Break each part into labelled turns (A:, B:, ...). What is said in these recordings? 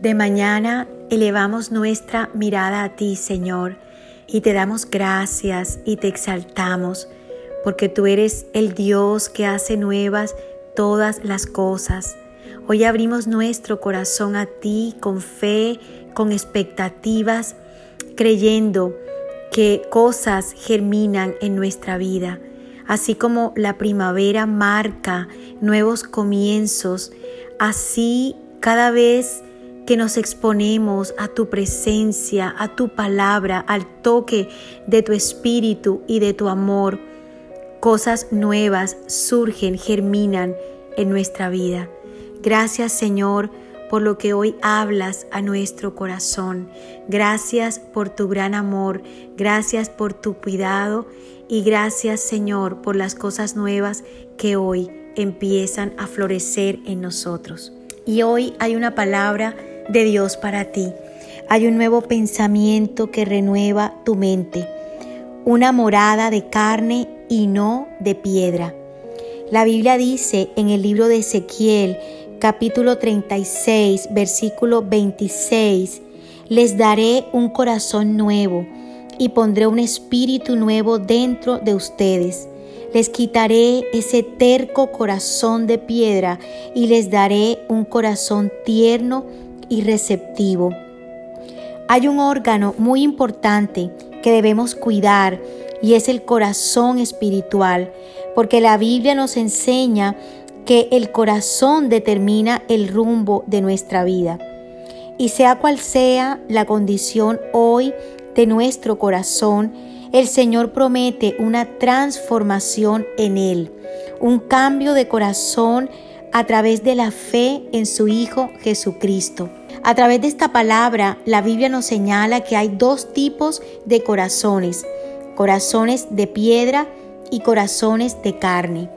A: De mañana elevamos nuestra mirada a ti, Señor, y te damos gracias y te exaltamos, porque tú eres el Dios que hace nuevas todas las cosas. Hoy abrimos nuestro corazón a ti con fe, con expectativas, creyendo que cosas germinan en nuestra vida. Así como la primavera marca nuevos comienzos, así cada vez que nos exponemos a tu presencia, a tu palabra, al toque de tu espíritu y de tu amor, cosas nuevas surgen, germinan en nuestra vida. Gracias Señor por lo que hoy hablas a nuestro corazón. Gracias por tu gran amor, gracias por tu cuidado y gracias Señor por las cosas nuevas que hoy empiezan a florecer en nosotros. Y hoy hay una palabra de Dios para ti. Hay un nuevo pensamiento que renueva tu mente, una morada de carne y no de piedra. La Biblia dice en el libro de Ezequiel, capítulo 36, versículo 26, les daré un corazón nuevo y pondré un espíritu nuevo dentro de ustedes. Les quitaré ese terco corazón de piedra y les daré un corazón tierno y receptivo. Hay un órgano muy importante que debemos cuidar y es el corazón espiritual, porque la Biblia nos enseña que el corazón determina el rumbo de nuestra vida. Y sea cual sea la condición hoy de nuestro corazón, el Señor promete una transformación en él, un cambio de corazón a través de la fe en su Hijo Jesucristo. A través de esta palabra, la Biblia nos señala que hay dos tipos de corazones, corazones de piedra y corazones de carne.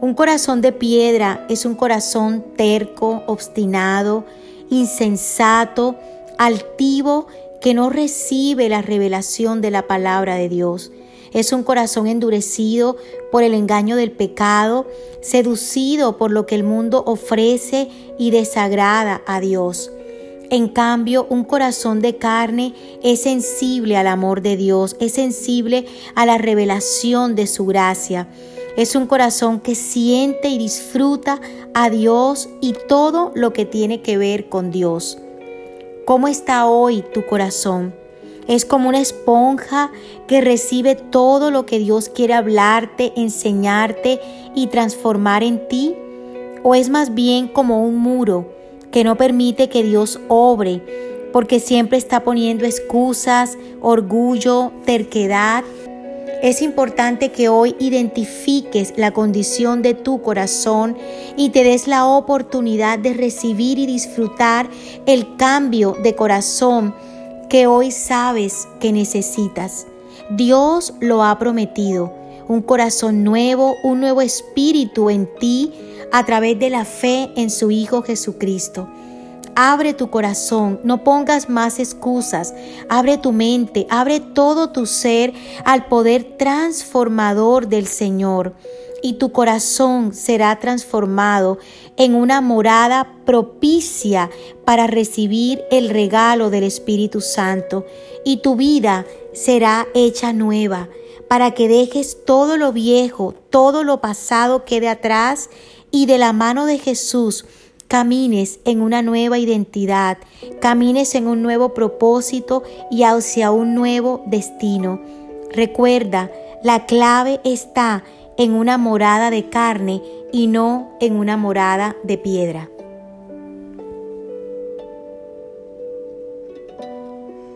A: Un corazón de piedra es un corazón terco, obstinado, insensato, altivo, que no recibe la revelación de la palabra de Dios. Es un corazón endurecido por el engaño del pecado, seducido por lo que el mundo ofrece y desagrada a Dios. En cambio, un corazón de carne es sensible al amor de Dios, es sensible a la revelación de su gracia. Es un corazón que siente y disfruta a Dios y todo lo que tiene que ver con Dios. ¿Cómo está hoy tu corazón? Es como una esponja que recibe todo lo que Dios quiere hablarte, enseñarte y transformar en ti. ¿O es más bien como un muro que no permite que Dios obre porque siempre está poniendo excusas, orgullo, terquedad? Es importante que hoy identifiques la condición de tu corazón y te des la oportunidad de recibir y disfrutar el cambio de corazón que hoy sabes que necesitas. Dios lo ha prometido, un corazón nuevo, un nuevo espíritu en ti a través de la fe en su Hijo Jesucristo. Abre tu corazón, no pongas más excusas, abre tu mente, abre todo tu ser al poder transformador del Señor y tu corazón será transformado en una morada propicia para recibir el regalo del Espíritu Santo y tu vida será hecha nueva para que dejes todo lo viejo, todo lo pasado quede atrás y de la mano de Jesús camines en una nueva identidad, camines en un nuevo propósito y hacia un nuevo destino. Recuerda, la clave está en una morada de carne y no en una morada de piedra.